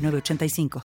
985.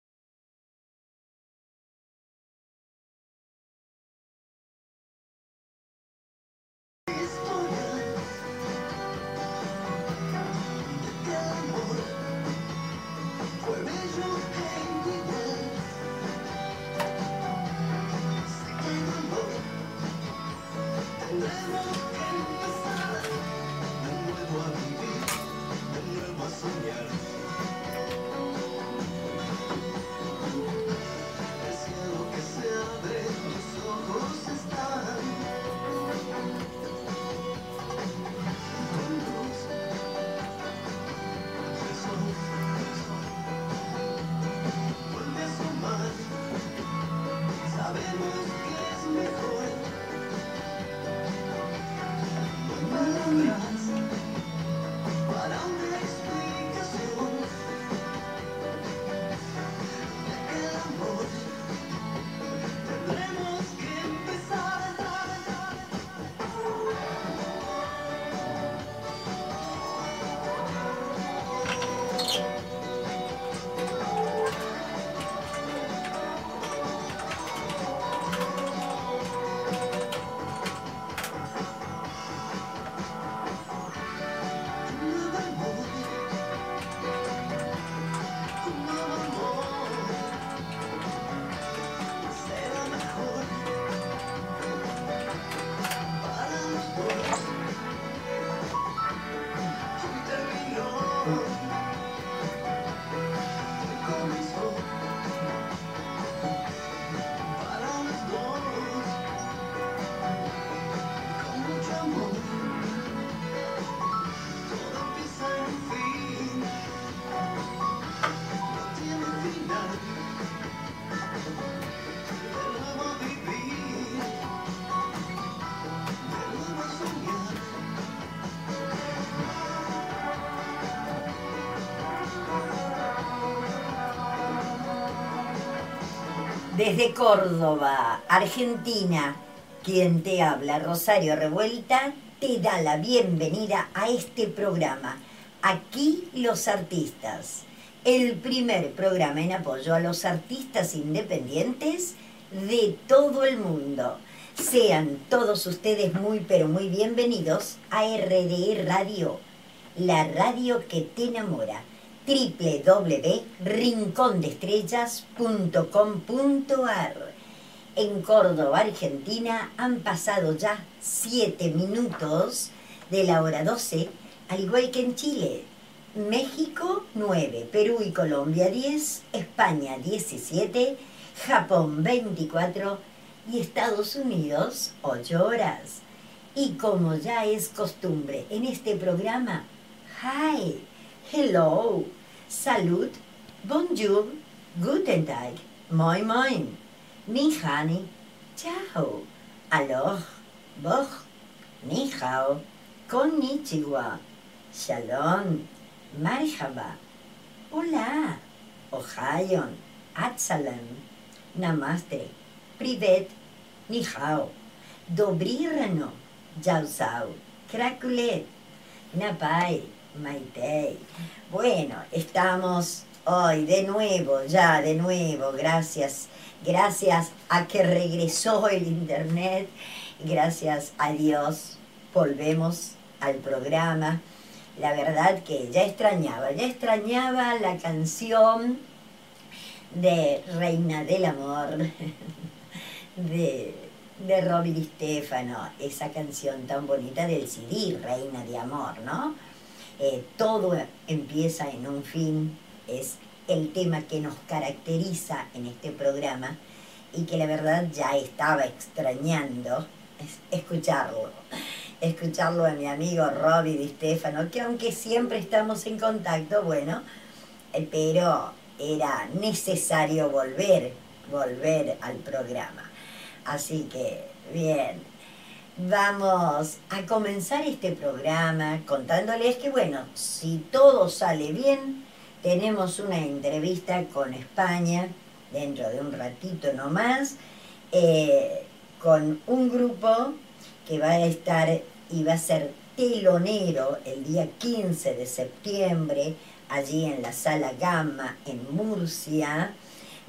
Desde Córdoba, Argentina, quien te habla, Rosario Revuelta, te da la bienvenida a este programa. Aquí los artistas. El primer programa en apoyo a los artistas independientes de todo el mundo. Sean todos ustedes muy pero muy bienvenidos a RDE Radio, la radio que te enamora www.rincondestrellas.com.ar. En Córdoba, Argentina, han pasado ya 7 minutos de la hora 12, al igual que en Chile. México 9, Perú y Colombia 10, España 17, Japón 24 y Estados Unidos 8 horas. Y como ya es costumbre en este programa, hi, hello, Salut, bonjour, guten Tag, moin moin, ni hani, ciao, alors, boch, ni hao, konnichiwa, shalom, marhaba, hola, ohayon, atsalam, namaste, privet, ni hao, dobri rano, jausau, krakulet, napai, Maite. Bueno, estamos hoy de nuevo, ya de nuevo, gracias. Gracias a que regresó el internet, gracias a Dios, volvemos al programa. La verdad que ya extrañaba, ya extrañaba la canción de Reina del Amor, de, de Robin Stefano, esa canción tan bonita del CD, Reina de Amor, ¿no? Eh, todo empieza en un fin, es el tema que nos caracteriza en este programa y que la verdad ya estaba extrañando escucharlo. Escucharlo a mi amigo Robbie Di Stefano, que aunque siempre estamos en contacto, bueno, eh, pero era necesario volver, volver al programa. Así que, bien, vamos a comenzar este programa contándoles que, bueno, si todo sale bien, tenemos una entrevista con España dentro de un ratito nomás, eh, con un grupo que va a estar y va a ser telonero el día 15 de septiembre, allí en la sala Gamma en Murcia,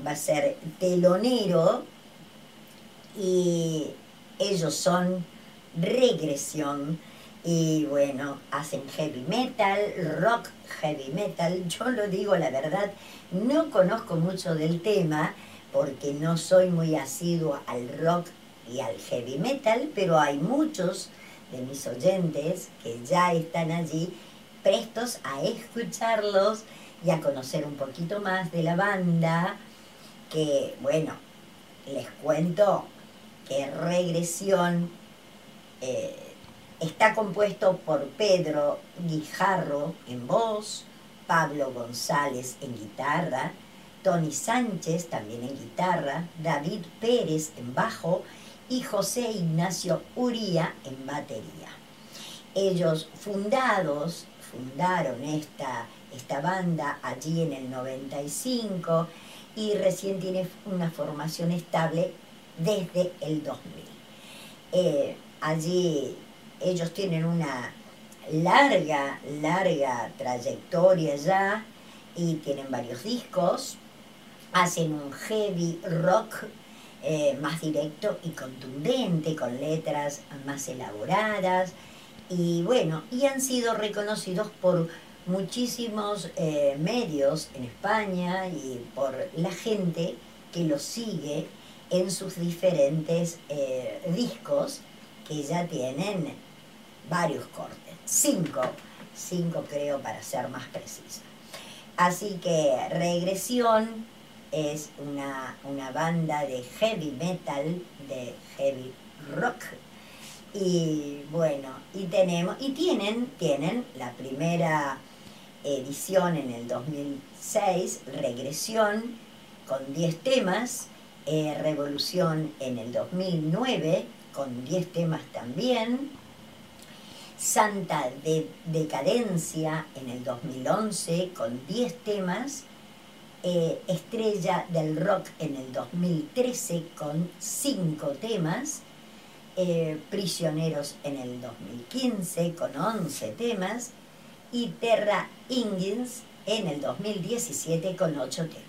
va a ser telonero y ellos son regresión y bueno, hacen heavy metal, rock heavy metal. Yo lo digo la verdad, no conozco mucho del tema porque no soy muy asiduo al rock y al heavy metal, pero hay muchos de mis oyentes que ya están allí prestos a escucharlos y a conocer un poquito más de la banda, que bueno, les cuento que Regresión eh, está compuesto por Pedro Guijarro en voz, Pablo González en guitarra, Tony Sánchez también en guitarra, David Pérez en bajo y José Ignacio Uría en batería. Ellos fundados, fundaron esta, esta banda allí en el 95 y recién tiene una formación estable desde el 2000. Eh, allí ellos tienen una larga, larga trayectoria ya y tienen varios discos, hacen un heavy rock eh, más directo y contundente, con letras más elaboradas. Y bueno, y han sido reconocidos por muchísimos eh, medios en España y por la gente que los sigue en sus diferentes eh, discos que ya tienen varios cortes, cinco, cinco creo para ser más precisa. Así que regresión, es una, banda de heavy metal, de heavy rock. Y bueno, y tenemos, y tienen, tienen la primera edición en el 2006, Regresión, con 10 temas, eh, Revolución en el 2009, con 10 temas también, Santa de Decadencia en el 2011, con 10 temas, eh, estrella del rock en el 2013 con cinco temas, eh, Prisioneros en el 2015 con 11 temas. Y Terra Ingins en el 2017 con 8 temas.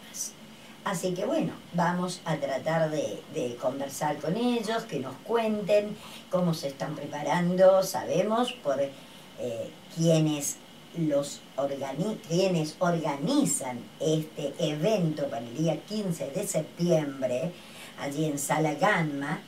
Así que bueno, vamos a tratar de, conversar con ellos, que nos cuenten cómo se están preparando, sabemos por eh, quiénes los quienes organizan este evento para el día 15 de septiembre, allí en Sala Gamma,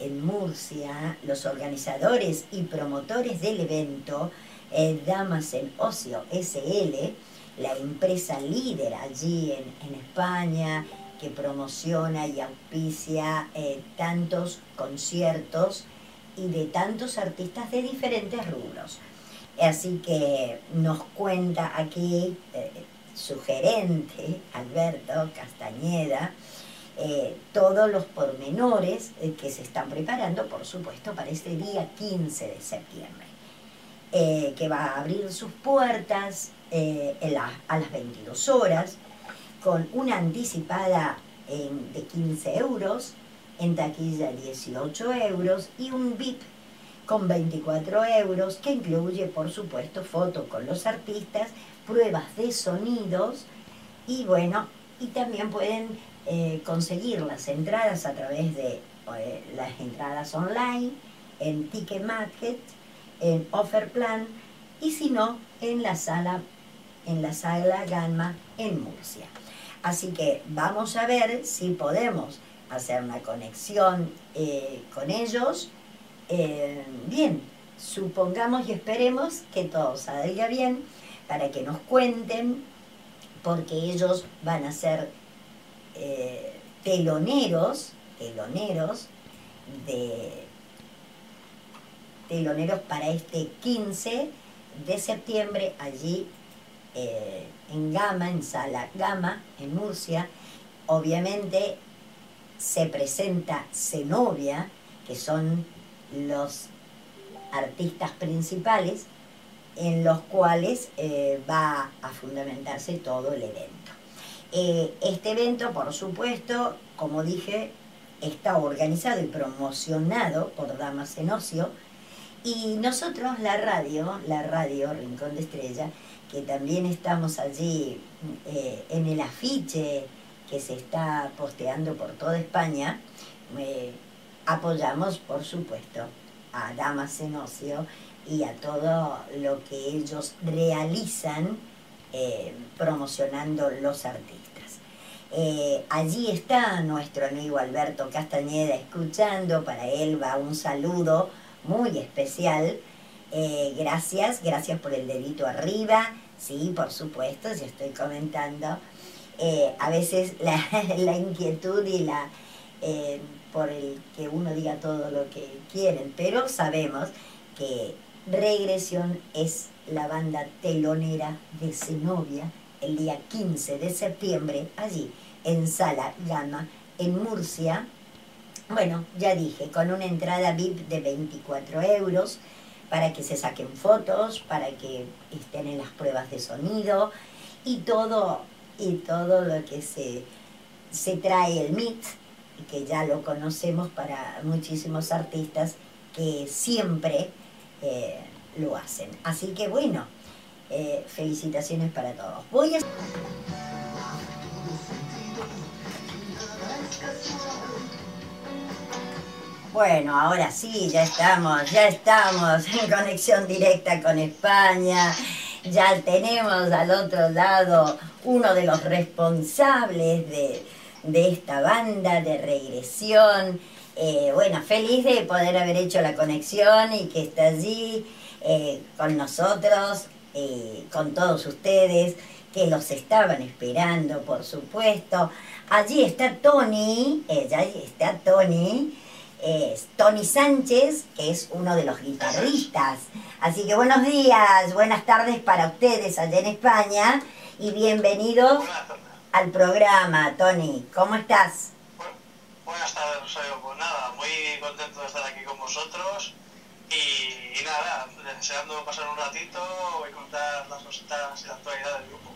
en Murcia, los organizadores y promotores del evento, eh, Damas en Ocio SL, la empresa líder allí en, España, que promociona y auspicia eh, tantos conciertos y de tantos artistas de diferentes rubros. Así que nos cuenta aquí eh, su gerente, Alberto Castañeda, eh, todos los pormenores que se están preparando, por supuesto, para este día 15 de septiembre, que va a abrir sus puertas a las 22 horas, con una anticipada de 15 euros, en taquilla 18 euros y un VIP con 24 euros, que incluye, por supuesto, fotos con los artistas, pruebas de sonidos y bueno, y también pueden eh, conseguir las entradas a través de eh, las entradas online, en Ticketmarket, en Offerplan y si no, en la sala, en la sala Gamma en Murcia. Así que vamos a ver si podemos hacer una conexión eh, con ellos eh, bien, supongamos y esperemos que todo salga bien para que nos cuenten, porque ellos van a ser eh, teloneros, teloneros de teloneros para este 15 de septiembre allí eh, en Gama, en Sala Gama, en Murcia. Obviamente se presenta Zenobia, que son los artistas principales en los cuales eh, va a fundamentarse todo el evento. Eh, este evento, por supuesto, como dije, está organizado y promocionado por Damas en Ocio y nosotros, la radio, la radio Rincón de Estrella, que también estamos allí eh, en el afiche que se está posteando por toda España, apoyamos, por supuesto, a Damas en Ocio y a todo lo que ellos realizan eh, promocionando los artistas. Eh, allí está nuestro amigo Alberto Castañeda escuchando, para él va un saludo muy especial. Eh, gracias, gracias por el dedito arriba, sí, por supuesto, ya estoy comentando. a veces la, inquietud y la por el que uno diga todo lo que quieren, pero sabemos que Regresión es la banda telonera de Zenobia el día 15 de septiembre, allí en Sala Gama, en Murcia. Bueno, ya dije, con una entrada VIP de 24 euros para que se saquen fotos, para que estén en las pruebas de sonido y todo, y todo lo que se, se trae el MIT, que ya lo conocemos para muchísimos artistas que siempre eh, lo hacen. Así que bueno, eh, felicitaciones para todos. Voy a... Bueno, ahora sí, ya estamos, ya estamos en conexión directa con España. Ya tenemos al otro lado uno de los responsables de, de esta banda de regresión eh, bueno, feliz de poder haber hecho la conexión y que está allí eh, con nosotros, eh, con todos ustedes, que los estaban esperando, por supuesto. Allí está Tony, allí está Tony, Tony Sánchez, que es uno de los guitarristas. Así que buenos días, buenas tardes para ustedes allá en España y bienvenidos al programa, Tony. ¿Cómo estás? Buenas tardes, Rosario. Pues nada, muy contento de estar aquí con vosotros y, nada, deseando pasar un ratito y contar las cositas y la actualidad del grupo.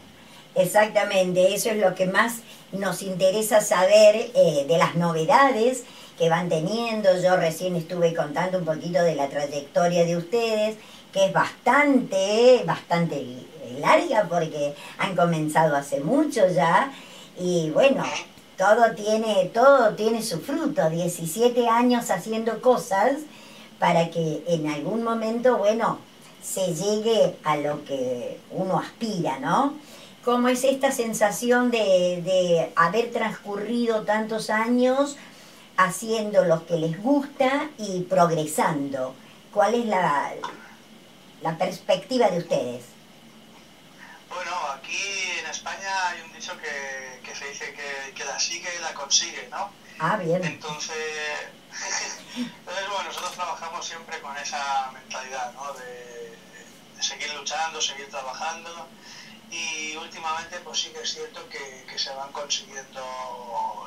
Exactamente, eso es lo que más nos interesa saber eh, de las novedades que van teniendo. Yo recién estuve contando un poquito de la trayectoria de ustedes, que es bastante, bastante larga porque han comenzado hace mucho ya. Y bueno, todo tiene, todo tiene su fruto, 17 años haciendo cosas para que en algún momento, bueno, se llegue a lo que uno aspira, ¿no? ¿Cómo es esta sensación de, de haber transcurrido tantos años haciendo lo que les gusta y progresando? ¿Cuál es la, la perspectiva de ustedes? Bueno, aquí en España hay un dicho que, que se dice que, que la sigue y la consigue, ¿no? Ah, bien. Entonces, entonces bueno, nosotros trabajamos siempre con esa mentalidad, ¿no? De, de, seguir luchando, seguir trabajando y últimamente pues sí que es cierto que, que se van consiguiendo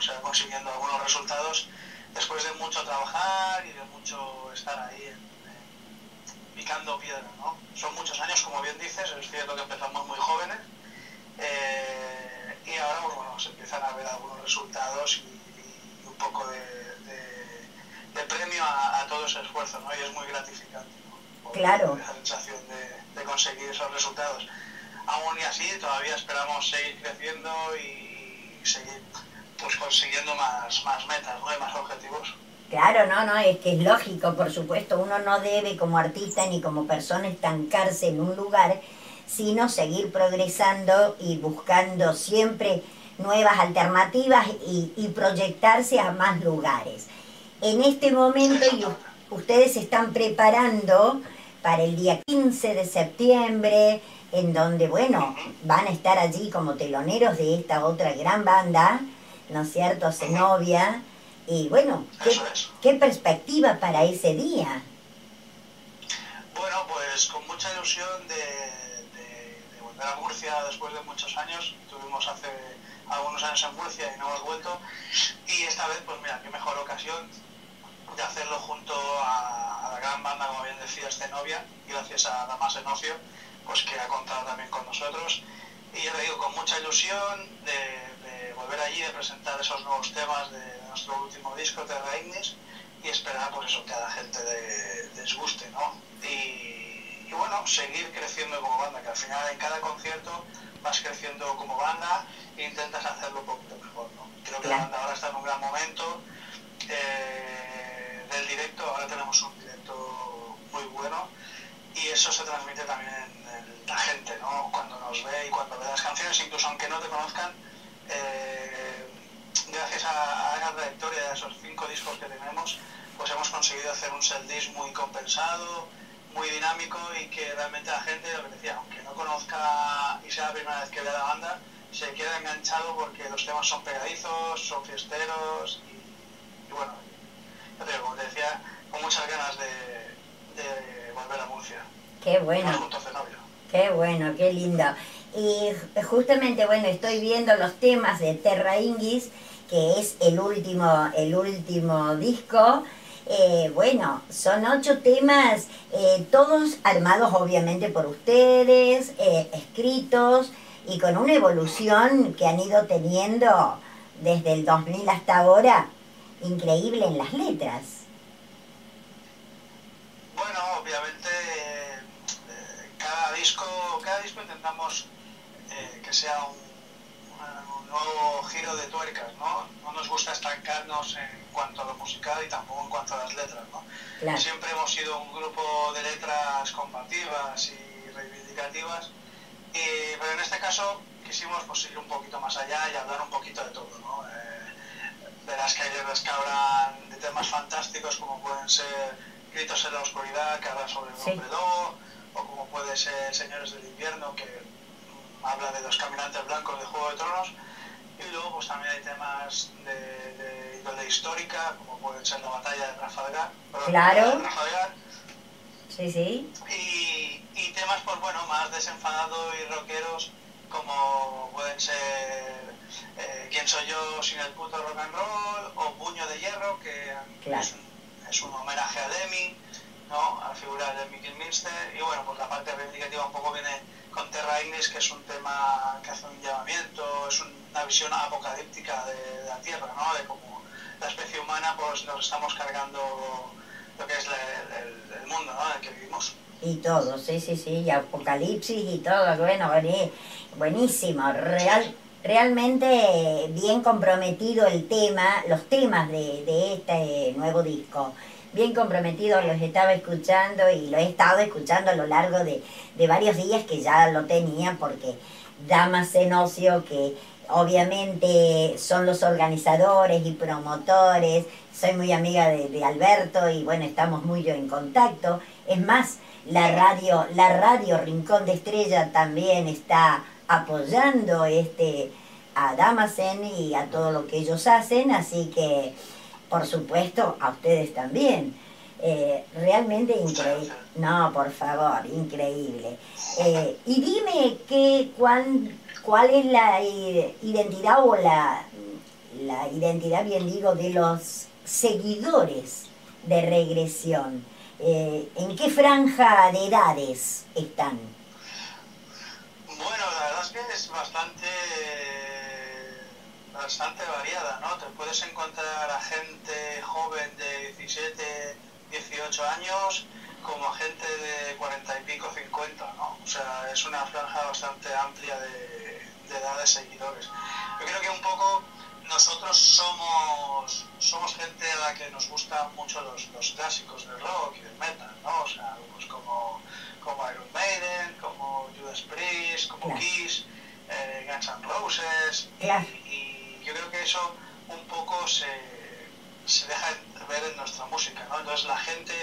se van consiguiendo algunos resultados después de mucho trabajar y de mucho estar ahí en, picando piedra, ¿no? Son muchos años, como bien dices, es cierto que empezamos muy jóvenes eh, y ahora pues, bueno, se empiezan a ver algunos resultados y, y un poco de, de, de premio a, a, todo ese esfuerzo, ¿no? Y es muy gratificante, ¿no? claro. Esa sensación de, de, conseguir esos resultados. Aún y así, todavía esperamos seguir creciendo y, seguir pues consiguiendo más, más metas, ¿no? Y más objetivos. Claro, no, no, es que es lógico, por supuesto, uno no debe como artista ni como persona estancarse en un lugar, sino seguir progresando y buscando siempre nuevas alternativas y, y proyectarse a más lugares. En este momento y ustedes se están preparando para el día 15 de septiembre, en donde, bueno, van a estar allí como teloneros de esta otra gran banda, ¿no es cierto?, Zenobia, y bueno, ¿qué, ¿qué, perspectiva para ese día? Bueno, pues con mucha ilusión de, de, de, volver a Murcia después de muchos años. Tuvimos hace algunos años en Murcia y no hemos vuelto. Y esta vez, pues mira, qué mejor ocasión de hacerlo junto a, la gran banda, como bien decía, novia, gracias a Damas Enofio, pues que ha contado también con nosotros. Y yo le digo, con mucha ilusión de, volver allí, de presentar esos nuevos temas de, nuestro último disco, Terra Ignis, y esperar pues eso que a la gente les guste, ¿no? Y, y, bueno, seguir creciendo como banda, que al final en cada concierto vas creciendo como banda e intentas hacerlo un poquito mejor, ¿no? Creo que la banda ahora está en un gran momento. Eh, del directo, ahora tenemos un directo muy bueno y eso se transmite también en, la gente, ¿no? Cuando nos ve y cuando ve las canciones, incluso aunque no te conozcan, eh, gracias a, a, la trayectoria de esos cinco discos que tenemos, pues hemos conseguido hacer un set disc muy compensado, muy dinámico y que realmente la gente, lo que decía, aunque no conozca y sea la primera vez que ve la banda, se queda enganchado porque los temas son pegadizos, son fiesteros y, bueno, como te decía, con muchas ganas de, volver a Murcia. Qué bueno. Qué bueno, qué lindo. Y justamente, bueno, estoy viendo los temas de Terra Ingis, que es el último, el último disco. Eh, bueno, son ocho temas, eh, todos armados obviamente por ustedes, eh, escritos y con una evolución que han ido teniendo desde el 2000 hasta ahora, increíble en las letras. Bueno, obviamente cada disco, cada disco intentamos que sea un nuevo giro de tuercas, ¿no? No nos gusta estancarnos en cuanto a lo musical y tampoco en cuanto a las letras, ¿no? Siempre hemos sido un grupo de letras combativas y reivindicativas, pero en este caso quisimos pues, ir un poquito más allá y hablar un poquito de todo, ¿no? Eh, verás que hay letras que hablan de temas fantásticos como pueden ser Gritos en la Oscuridad, que habla sobre el hombre o como puede ser Señores del Invierno, que habla de los caminantes blancos de Juego de Tronos, y luego pues también hay temas de, de histórica, como puede ser la batalla de Trafalgar. Claro. Sí, sí. Y, y, temas, pues bueno, más desenfadados y rockeros, como pueden ser eh, ¿Quién soy yo sin el puto rock and roll? o Puño de Hierro, que es, un, es, un, homenaje a Demi, ¿no? a la figura de Mickey Minster. Y bueno, pues la parte reivindicativa un poco viene con Terra Ignis, que es un tema que hace un llamamiento, es una visión apocalíptica de, la Tierra, ¿no? de cómo la especie humana pues nos estamos cargando lo que es el, mundo ¿no? en el que vivimos. Y todo, sí, sí, sí, y apocalipsis y todo, bueno, buenísimo, real, realmente bien comprometido el tema, los temas de, de este nuevo disco bien comprometido, los estaba escuchando y lo he estado escuchando a lo largo de, varios días que ya lo tenía porque Damas en Ocio, que obviamente son los organizadores y promotores, soy muy amiga de, Alberto y bueno, estamos muy en contacto. Es más, la radio, la radio Rincón de Estrella también está apoyando este a Damasen y a todo lo que ellos hacen, así que por supuesto, a ustedes también. Eh, realmente increíble. No, por favor, increíble. Eh, y dime que, cuál, cuál es la identidad o la, la identidad, bien digo, de los seguidores de regresión. Eh, ¿En qué franja de edades están? Bueno, la verdad es que es bastante bastante variada, ¿no? Te puedes encontrar a gente joven de 17, 18 años como a gente de 40 y pico, 50, ¿no? O sea, es una franja bastante amplia de, de edad de seguidores. Yo creo que un poco nosotros somos, somos gente a la que nos gustan mucho los, los clásicos del rock y del metal, ¿no? O sea, pues como, como Iron Maiden, como Judas Priest, como Kiss, eh, Guns N' Roses y yo creo que eso un poco se, se deja ver en nuestra música, ¿no? Entonces la gente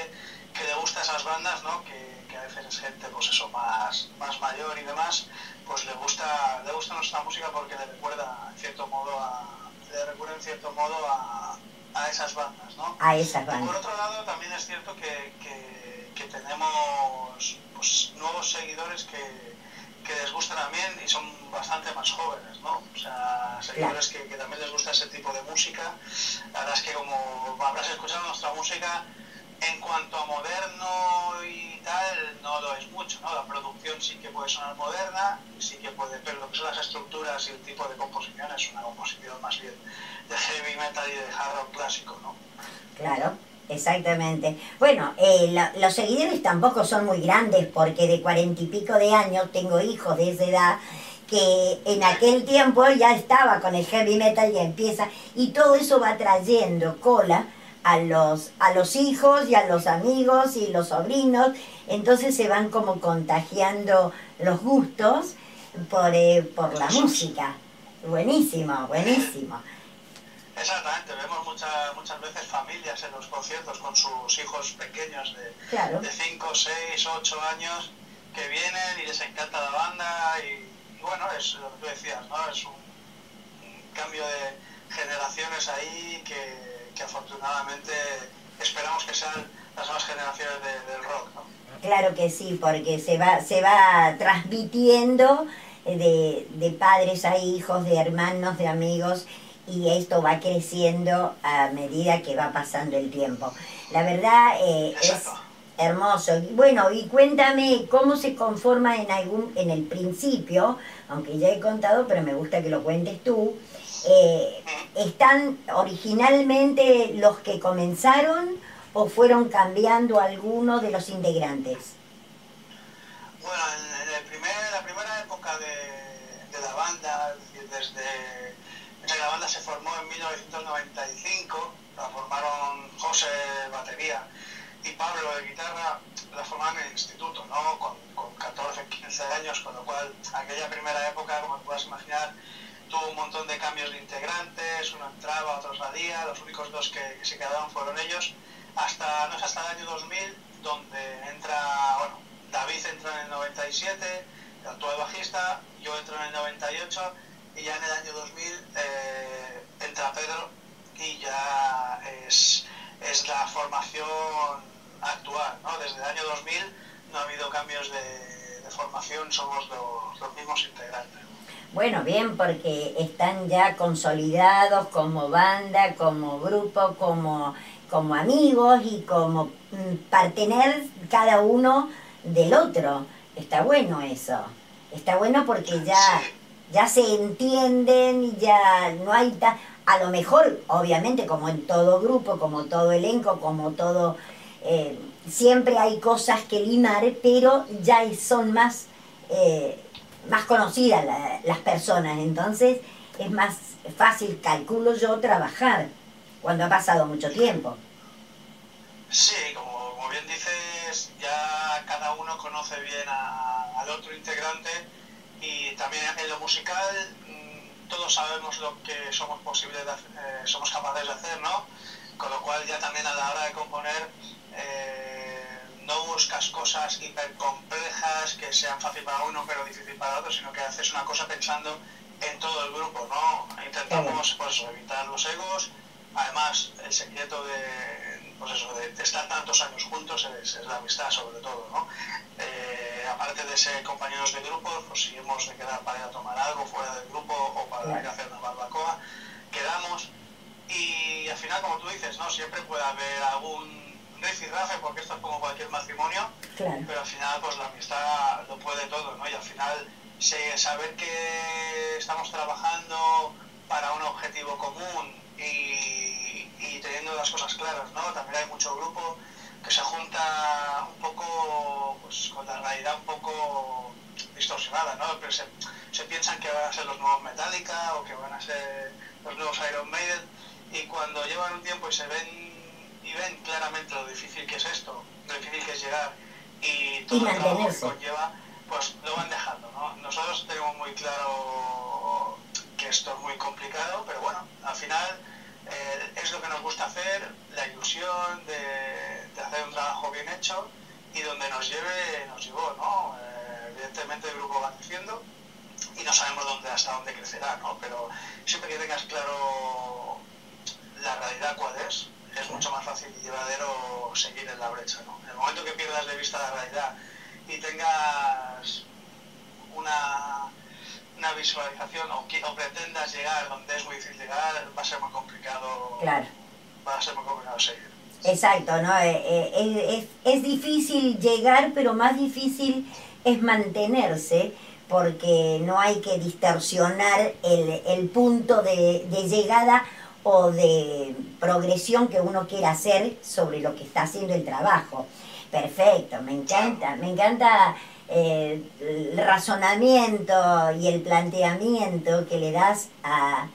que le gusta esas bandas, ¿no? Que, que, a veces es gente, pues eso, más, más mayor y demás, pues le gusta, le gusta nuestra música porque le recuerda en cierto modo a, le recuerda en cierto modo a, a esas bandas, ¿no? A esas bandas. Y por otro lado también es cierto que, que, que tenemos pues, nuevos seguidores que, que les gusta también y son bastante más jóvenes, ¿no? O sea, seguidores que, también les gusta ese tipo de música. La verdad es que como habrás escuchado nuestra música, en cuanto a moderno y tal, no lo es mucho, ¿no? La producción sí que puede sonar moderna, sí que puede, pero lo que son las estructuras y el tipo de composición es una composición más bien de heavy metal y de hard rock clásico, ¿no? Claro. Exactamente. Bueno, eh, los seguidores tampoco son muy grandes porque de cuarenta y pico de años tengo hijos de esa edad que en aquel tiempo ya estaba con el heavy metal y empieza y todo eso va trayendo cola a los, a los hijos y a los amigos y los sobrinos, entonces se van como contagiando los gustos por, eh, por la música. Buenísimo, buenísimo. Exactamente, vemos muchas muchas veces familias en los conciertos con sus hijos pequeños de 5, 6, 8 años que vienen y les encanta la banda y, bueno, es lo que tú decías, ¿no? Es un, cambio de generaciones ahí que, que, afortunadamente esperamos que sean las nuevas generaciones del rock, ¿no? Claro que sí, porque se va, se va transmitiendo de, de padres a hijos, de hermanos, de amigos y esto va creciendo a medida que va pasando el tiempo. La verdad eh, es hermoso. Bueno, y cuéntame cómo se conforma en algún en el principio, aunque ya he contado, pero me gusta que lo cuentes tú. Eh, ¿Están originalmente los que comenzaron o fueron cambiando algunos de los integrantes? Bueno, en, la primera época de, de la banda, desde la banda se formó en 1995, la formaron José batería y Pablo de guitarra, la formaron en el instituto, ¿no? Con, 14, 15 años, con lo cual aquella primera época, como puedas imaginar, tuvo un montón de cambios de integrantes, uno entraba, otro salía, los únicos dos que, se quedaron fueron ellos, hasta, no es hasta el año 2000, donde entra, bueno, David entra en el 97, el actual bajista, yo entro en el 98, y ya en el año 2000 eh, entra Pedro y ya es, es, la formación actual. ¿no? Desde el año 2000 no ha habido cambios de, de formación, somos los, los, mismos integrantes. Bueno, bien, porque están ya consolidados como banda, como grupo, como, como amigos y como mm, partener cada uno del otro. Está bueno eso. Está bueno porque ya ya se entienden ya no hay tan... A lo mejor, obviamente, como en todo grupo, como todo elenco, como todo... Eh, siempre hay cosas que limar, pero ya son más, eh, más conocidas las personas, entonces es más fácil, calculo yo, trabajar cuando ha pasado mucho tiempo. Sí, como, como bien dices, ya cada uno conoce bien al otro integrante y también en lo musical mm, todos sabemos lo que somos posibles eh, somos capaces de hacer, ¿no? Con lo cual ya también a la hora de componer eh, no buscas cosas hiper complejas que sean fácil para uno pero difícil para otro, sino que haces una cosa pensando en todo el grupo, ¿no? Intentamos pues, evitar los egos, además el secreto de, pues eso, de, estar tantos años juntos es, la amistad sobre todo, ¿no? Eh, aparte de ser compañeros de grupo, pues si hemos de quedar para ir a tomar algo fuera del grupo o para ir a hacer una barbacoa, quedamos y al final, como tú dices, ¿no? Siempre puede haber algún rifirrafe porque esto es como cualquier matrimonio, pero al final pues la amistad lo puede todo, ¿no? Y al final saber que estamos trabajando para un objetivo común y y teniendo las cosas claras, ¿no? También hay mucho grupo que se junta un poco pues, con la realidad un poco distorsionada, ¿no? se, se, piensan que van a ser los nuevos Metallica o que van a ser los nuevos Iron Maiden y cuando llevan un tiempo y se ven y ven claramente lo difícil que es esto, lo difícil que es llegar y todo el trabajo que conlleva, pues lo van dejando, ¿no? Nosotros tenemos muy claro que esto es muy complicado, pero bueno, al final eh, es lo que nos gusta hacer, la ilusión de, hacer un trabajo bien hecho y donde nos lleve, nos llevó, ¿no? Eh, evidentemente el grupo va creciendo y no sabemos dónde hasta dónde crecerá, ¿no? Pero siempre que tengas claro la realidad cuál es, es mucho más fácil y llevadero seguir en la brecha, ¿no? En el momento que pierdas de vista la realidad y tengas una, una visualización o, o pretendas llegar donde es muy difícil llegar, va a ser muy complicado. Claro. Va a ser muy complicado seguir. Exacto, ¿no? Eh, eh, es, es- es difícil llegar, pero más difícil es mantenerse, porque no hay que distorsionar el, el punto de, de llegada o de progresión que uno quiera hacer sobre lo que está haciendo el trabajo. Perfecto, me encanta, me encanta el razonamiento y el planteamiento que le das a-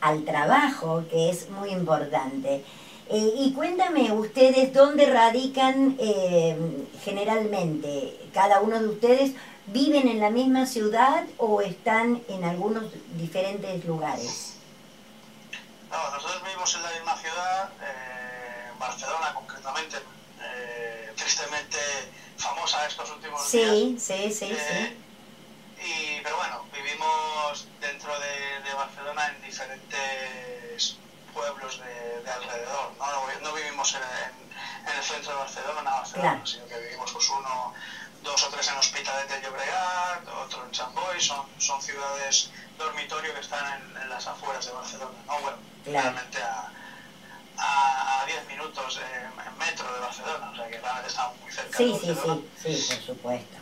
al trabajo, que es muy importante. Eh, y cuéntame ustedes dónde radican eh, generalmente. Cada uno de ustedes viven en la misma ciudad o están en algunos diferentes lugares. No, nosotros vivimos en la misma ciudad, eh, Barcelona concretamente, tristemente famosa estos últimos días. Sí, sí, sí, Eh, sí. y, pero bueno, vivimos dentro de, de Barcelona en diferentes pueblos de, de alrededor. ¿no? No, vi- no vivimos en, en- en el centro de Barcelona, Barcelona Claro. sino que vivimos pues uno, dos o tres en Hospitalet de Llobregat, otro en Boi, son, son ciudades dormitorio que están en, en las afueras de Barcelona. ¿no? Bueno, Claro. realmente a, a, a 10 minutos en, en metro de Barcelona, o sea que realmente estamos muy cerca de Sí, sí, Barcelona. sí, sí, por supuesto.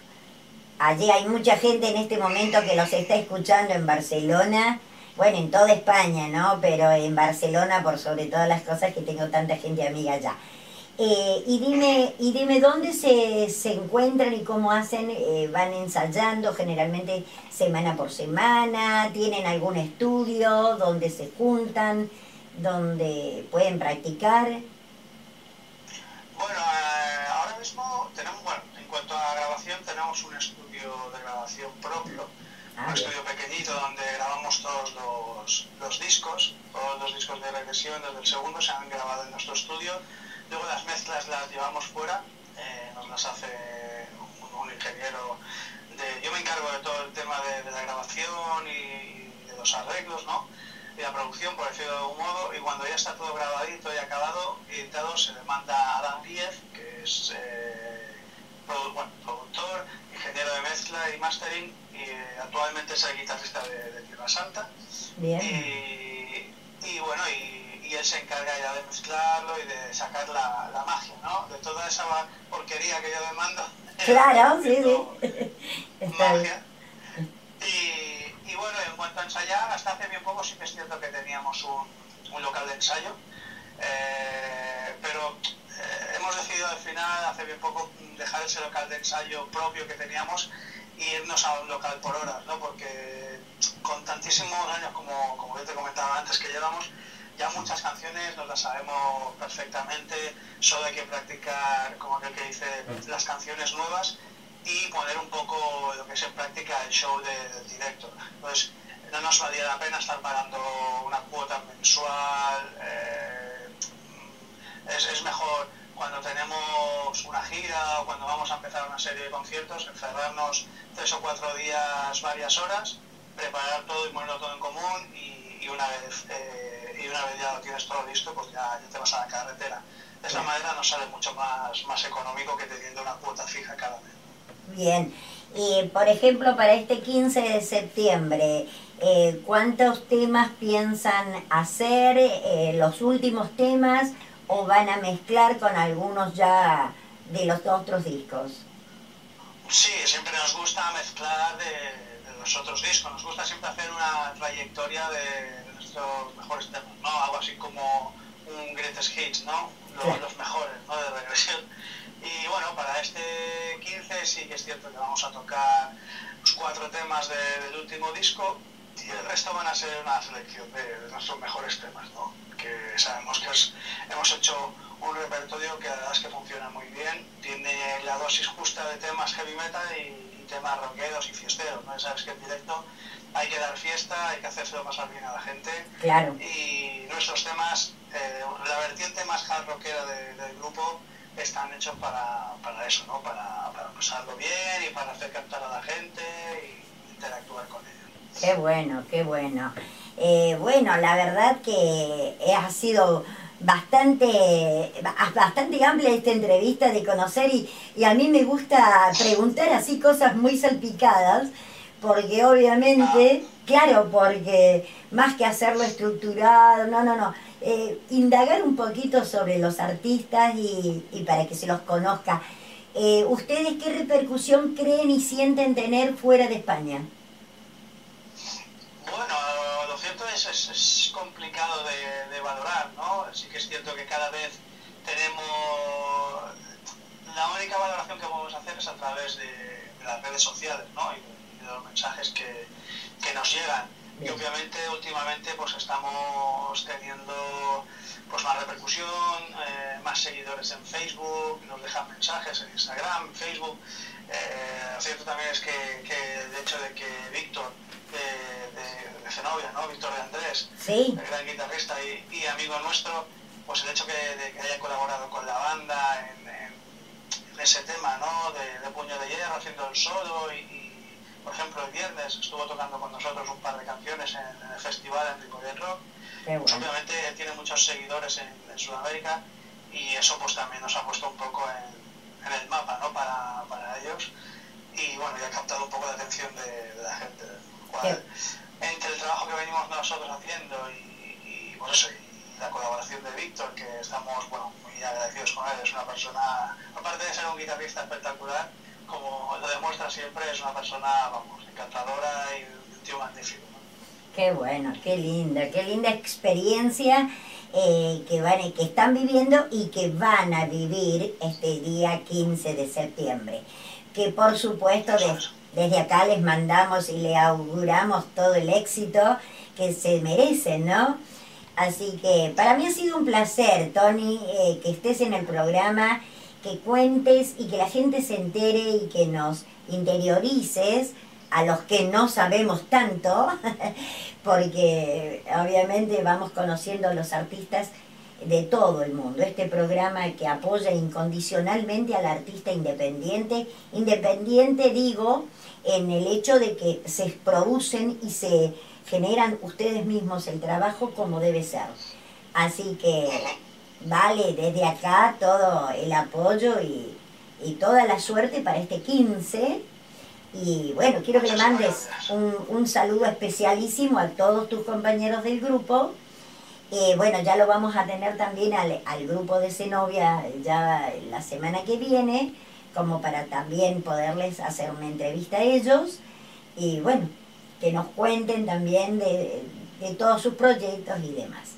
Allí hay mucha gente en este momento que los está escuchando en Barcelona, bueno, en toda España, ¿no? Pero en Barcelona, por sobre todas las cosas, que tengo tanta gente amiga allá. Eh, y dime, y dime dónde se, se encuentran y cómo hacen, eh, van ensayando generalmente semana por semana, tienen algún estudio donde se juntan, donde pueden practicar. Bueno, eh, ahora mismo tenemos, bueno, en cuanto a grabación, tenemos un estudio de grabación propio, Ah, un bien. estudio pequeñito donde grabamos todos los, los discos, todos los discos de regresión desde el segundo se han grabado en nuestro estudio, luego las mezclas las llevamos fuera, eh, nos las hace un, un ingeniero, de, yo me encargo de todo el tema de, de la grabación y de los arreglos, ¿no? Y la producción, por decirlo de algún modo, y cuando ya está todo grabadito y acabado, editado, se le manda a Adam Díez, que es eh, produ- bueno, productor, ingeniero de mezcla y mastering, y eh, actualmente es el guitarrista de, de Tierra Santa. Bien. Y, y bueno, y, y él se encarga ya de mezclarlo y de sacar la, la magia, ¿no? De toda esa porquería que yo demando. Claro, sí, sí. Está bien. magia. Y, y bueno, en cuanto a ensayar, hasta hace bien poco sí que es cierto que teníamos un, un local de ensayo, eh, pero eh, hemos decidido al final, hace bien poco, dejar ese local de ensayo propio que teníamos y irnos a un local por horas, ¿no? Porque con tantísimos años, como, como yo te comentaba antes, que llevamos, ya muchas canciones nos las sabemos perfectamente, solo hay que practicar, como aquel que dice, las canciones nuevas y poner un poco lo que es en práctica el show de- del directo. Entonces, no nos valía la pena estar pagando una cuota mensual. eh, es, es mejor cuando tenemos una gira o cuando vamos a empezar una serie de conciertos, encerrarnos tres o cuatro días, varias horas, preparar todo y ponerlo todo en común y, y una vez eh, y una vez ya lo tienes todo listo, pues ya, ya te vas a la carretera. De esa manera nos sale mucho más, más económico que teniendo una cuota fija cada mes. Bien. Y por ejemplo, para este 15 de septiembre, eh, ¿cuántos temas piensan hacer? Eh, ¿Los últimos temas o van a mezclar con algunos ya de los otros discos? Sí, siempre nos gusta mezclar de, de los otros discos, nos gusta siempre hacer una trayectoria de, de nuestros mejores temas, ¿no? Algo así como un greatest hits, ¿no? Los, los mejores, ¿no? De regresión. Y bueno, para este 15 sí que es cierto que vamos a tocar los cuatro temas de- del último disco y el resto van a ser una selección de, de nuestros mejores temas, ¿no? Que sabemos que es- hemos hecho un repertorio que la verdad es que funciona muy bien, tiene la dosis justa de temas heavy metal y, y temas rockeros y fiesteros, ¿no? Sabes que en directo hay que dar fiesta, hay que hacérselo pasar bien a la gente Claro. y nuestros temas, eh, la vertiente más hard rockera de- del grupo están hechos para, para eso, ¿no? Para, para pasarlo bien y para hacer cantar a la gente y interactuar con ellos. Qué bueno, qué bueno. Eh, bueno, la verdad que ha sido bastante, ba- bastante amplia esta entrevista de conocer y, y a mí me gusta preguntar así cosas muy salpicadas porque obviamente, claro, porque más que hacerlo estructurado, no, no, no, eh, indagar un poquito sobre los artistas y, para que se los conozca. Eh, ¿Ustedes qué repercusión creen y sienten tener fuera de España? Bueno, lo cierto es, es, es complicado de, valorar, ¿no? Sí que es cierto que cada vez tenemos... La única valoración que podemos hacer es a través de, de las redes sociales, ¿no? Y de, de los mensajes que, que, nos llegan. Y obviamente últimamente pues estamos teniendo pues más repercusión, eh, más seguidores en Facebook, nos dejan mensajes en Instagram, en Facebook. Eh, cierto también es que, que el hecho de que Víctor de, de, de Zenobia, ¿no? Víctor de Andrés, sí. el gran guitarrista y, y, amigo nuestro, pues el hecho que, de que haya colaborado con la banda en, en, en ese tema, ¿no? De, de, Puño de Hierro, haciendo el solo y, y, por ejemplo, el viernes estuvo tocando con nosotros un par de canciones en, en el festival en Ripollet Rock. Bueno. Pues obviamente tiene muchos seguidores en, en, Sudamérica y eso pues también nos ha puesto un poco en, en el mapa, ¿no? Para, para ellos y bueno, ya ha captado un poco la atención de, de la gente cual, entre el trabajo que venimos nosotros haciendo y, y eso, y la colaboración de Víctor, que estamos bueno, muy agradecidos con él, es una persona, aparte de ser un guitarrista espectacular, como lo demuestra siempre, es una persona, vamos, encantadora y un tío magnífico. Qué bueno, qué lindo, qué linda experiencia eh, que, van, que están viviendo y que van a vivir este día 15 de septiembre. Que por supuesto... De, desde acá les mandamos y le auguramos todo el éxito que se merecen, ¿no? Así que para mí ha sido un placer, Tony, eh, que estés en el programa, que cuentes y que la gente se entere y que nos interiorices a los que no sabemos tanto, porque obviamente vamos conociendo a los artistas de todo el mundo. Este programa que apoya incondicionalmente al artista independiente, independiente digo, en el hecho de que se producen y se generan ustedes mismos el trabajo como debe ser. Así que vale desde acá todo el apoyo y, y toda la suerte para este 15. Y bueno, quiero que le mandes un, un saludo especialísimo a todos tus compañeros del grupo. Eh, bueno, ya lo vamos a tener también al, al grupo de Zenobia ya la semana que viene como para también poderles hacer una entrevista a ellos y bueno, que nos cuenten también de, de todos sus proyectos y demás.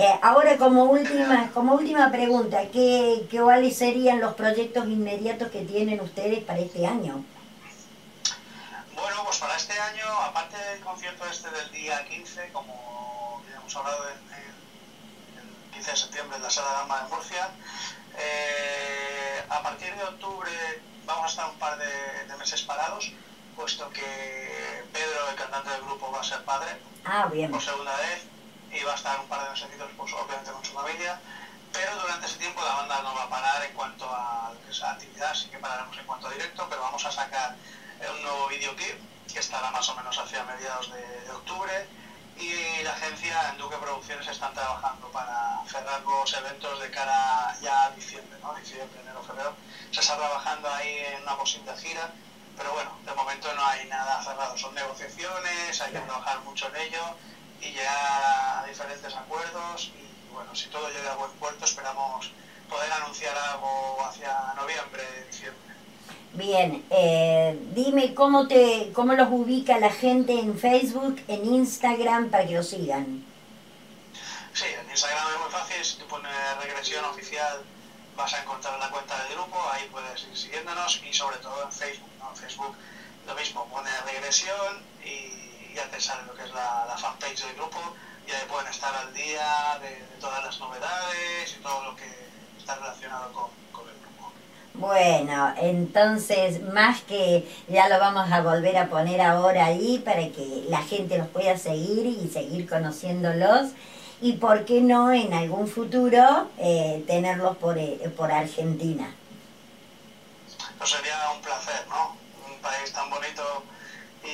Eh, ahora como última, como última pregunta, ¿qué, ¿qué cuáles serían los proyectos inmediatos que tienen ustedes para este año? Bueno, pues para este año, aparte del concierto este del día 15, como ya hemos hablado en el 15 de septiembre en la Sala Gama de Murcia, eh, a partir de octubre vamos a estar un par de, de, meses parados, puesto que Pedro, el cantante del grupo, va a ser padre ah, bien. por segunda vez y va a estar un par de meses, pues, obviamente con su familia. Pero durante ese tiempo la banda no va a parar en cuanto a es actividad, sí que pararemos en cuanto a directo, pero vamos a sacar un nuevo videoclip que estará más o menos hacia mediados de, de octubre y la agencia en Duque Producciones están trabajando para cerrar los eventos de cara ya a diciembre, ¿no? Diciembre, enero, febrero. Se está trabajando ahí en una posible gira, pero bueno, de momento no hay nada cerrado. Son negociaciones, hay que trabajar mucho en ello y llegar a diferentes acuerdos y bueno, si todo llega a buen puerto esperamos poder anunciar algo hacia noviembre, diciembre. Bien, eh, dime cómo, te, cómo los ubica la gente en Facebook, en Instagram, para que los sigan. Sí, en Instagram es muy fácil, si tú pones regresión oficial vas a encontrar la cuenta del grupo, ahí puedes ir siguiéndonos y sobre todo en Facebook, ¿no? En Facebook lo mismo, pones regresión y ya te sale lo que es la, la fanpage del grupo y ahí pueden estar al día de, de todas las novedades y todo lo que está relacionado con, bueno, entonces más que ya lo vamos a volver a poner ahora ahí para que la gente los pueda seguir y seguir conociéndolos y por qué no en algún futuro eh, tenerlos por, eh, por Argentina. Pues sería un placer, ¿no? Un país tan bonito y,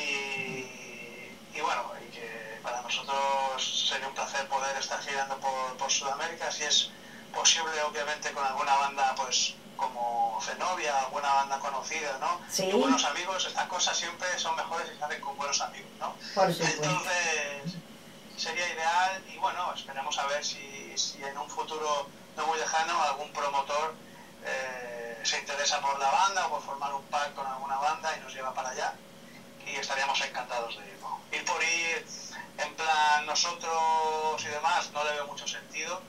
y bueno, y que para nosotros sería un placer poder estar girando por, por Sudamérica, si es posible obviamente con alguna banda pues como Zenobia, alguna banda conocida, ¿no? Sí. Y buenos amigos, estas cosas siempre son mejores si se hacen con buenos amigos, ¿no? Por. Entonces, sería ideal y bueno, esperemos a ver si, si en un futuro no muy lejano algún promotor eh, se interesa por la banda o por formar un pack con alguna banda y nos lleva para allá. Y estaríamos encantados de ir. ¿no? Ir por ir en plan nosotros y demás no le veo mucho sentido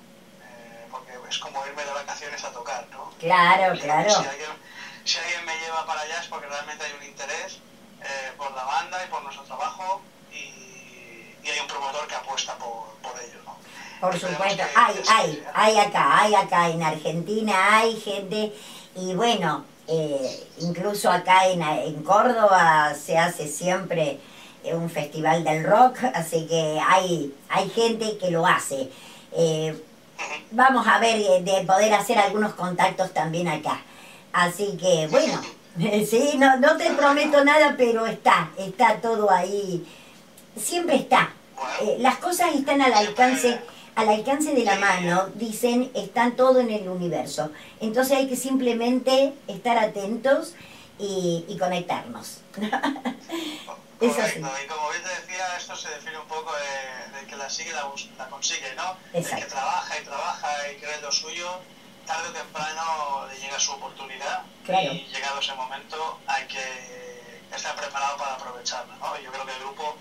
eh, porque es como irme de vacaciones a tocar, ¿no? Claro, Si- claro. Si alguien, si alguien me lleva para allá es porque realmente hay un interés eh, por la banda y por nuestro trabajo y, y hay un promotor que apuesta por, por ello, ¿no? Por supuesto, hay, hay, hay acá, hay acá en Argentina, hay gente, y bueno, eh, incluso acá en, en Córdoba se hace siempre eh, un festival del rock, así que hay, hay gente que lo hace. Eh, vamos a ver de poder hacer algunos contactos también acá. Así que bueno, sí, no, no te prometo nada, pero está, está todo ahí, siempre está. Las cosas están al alcance, al alcance de la mano, dicen, están todo en el universo. Entonces hay que simplemente estar atentos y, y conectarnos. Correcto, y como bien te decía, esto se define un poco de, de que la sigue, la, la consigue, ¿no? El que Exacto. trabaja y trabaja y cree lo suyo, tarde o temprano le llega su oportunidad Claro. y llegado ese momento hay que estar preparado para aprovecharla, ¿no? Yo creo que el grupo,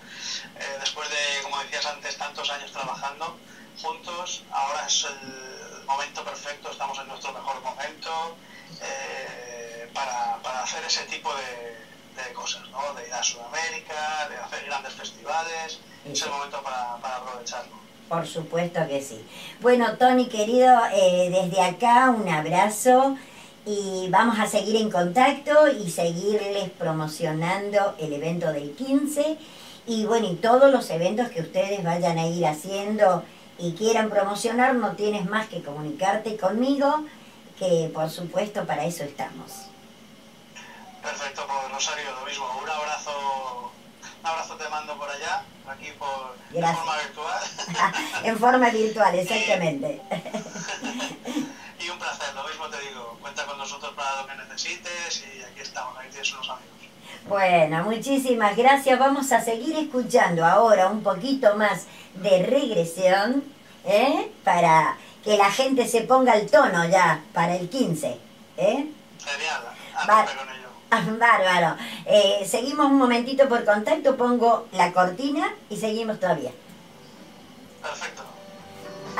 eh, después de, como decías antes, tantos años trabajando juntos, ahora es el momento perfecto, estamos en nuestro mejor momento eh, para, para hacer ese tipo de, de cosas, ¿no? De ir a Sudamérica, de hacer grandes festivales, es el momento para, para aprovecharlo. Por supuesto que sí. Bueno, Tony querido, eh, desde acá un abrazo y vamos a seguir en contacto y seguirles promocionando el evento del 15 y bueno, y todos los eventos que ustedes vayan a ir haciendo y quieran promocionar, no tienes más que comunicarte conmigo, que por supuesto para eso estamos. Perfecto, pues Rosario, lo mismo. Un abrazo, un abrazo te mando por allá, aquí por Gracias. forma virtual. en forma virtual, exactamente. y un placer, lo mismo te digo. Cuenta con nosotros para lo que necesites y aquí estamos, ahí tienes unos amigos. Bueno, muchísimas gracias. Vamos a seguir escuchando ahora un poquito más de regresión, ¿eh? Para que la gente se ponga el tono ya para el 15, ¿eh? Ah, Bárbaro. Eh, seguimos un momentito por contacto, pongo la cortina y seguimos todavía. Perfecto.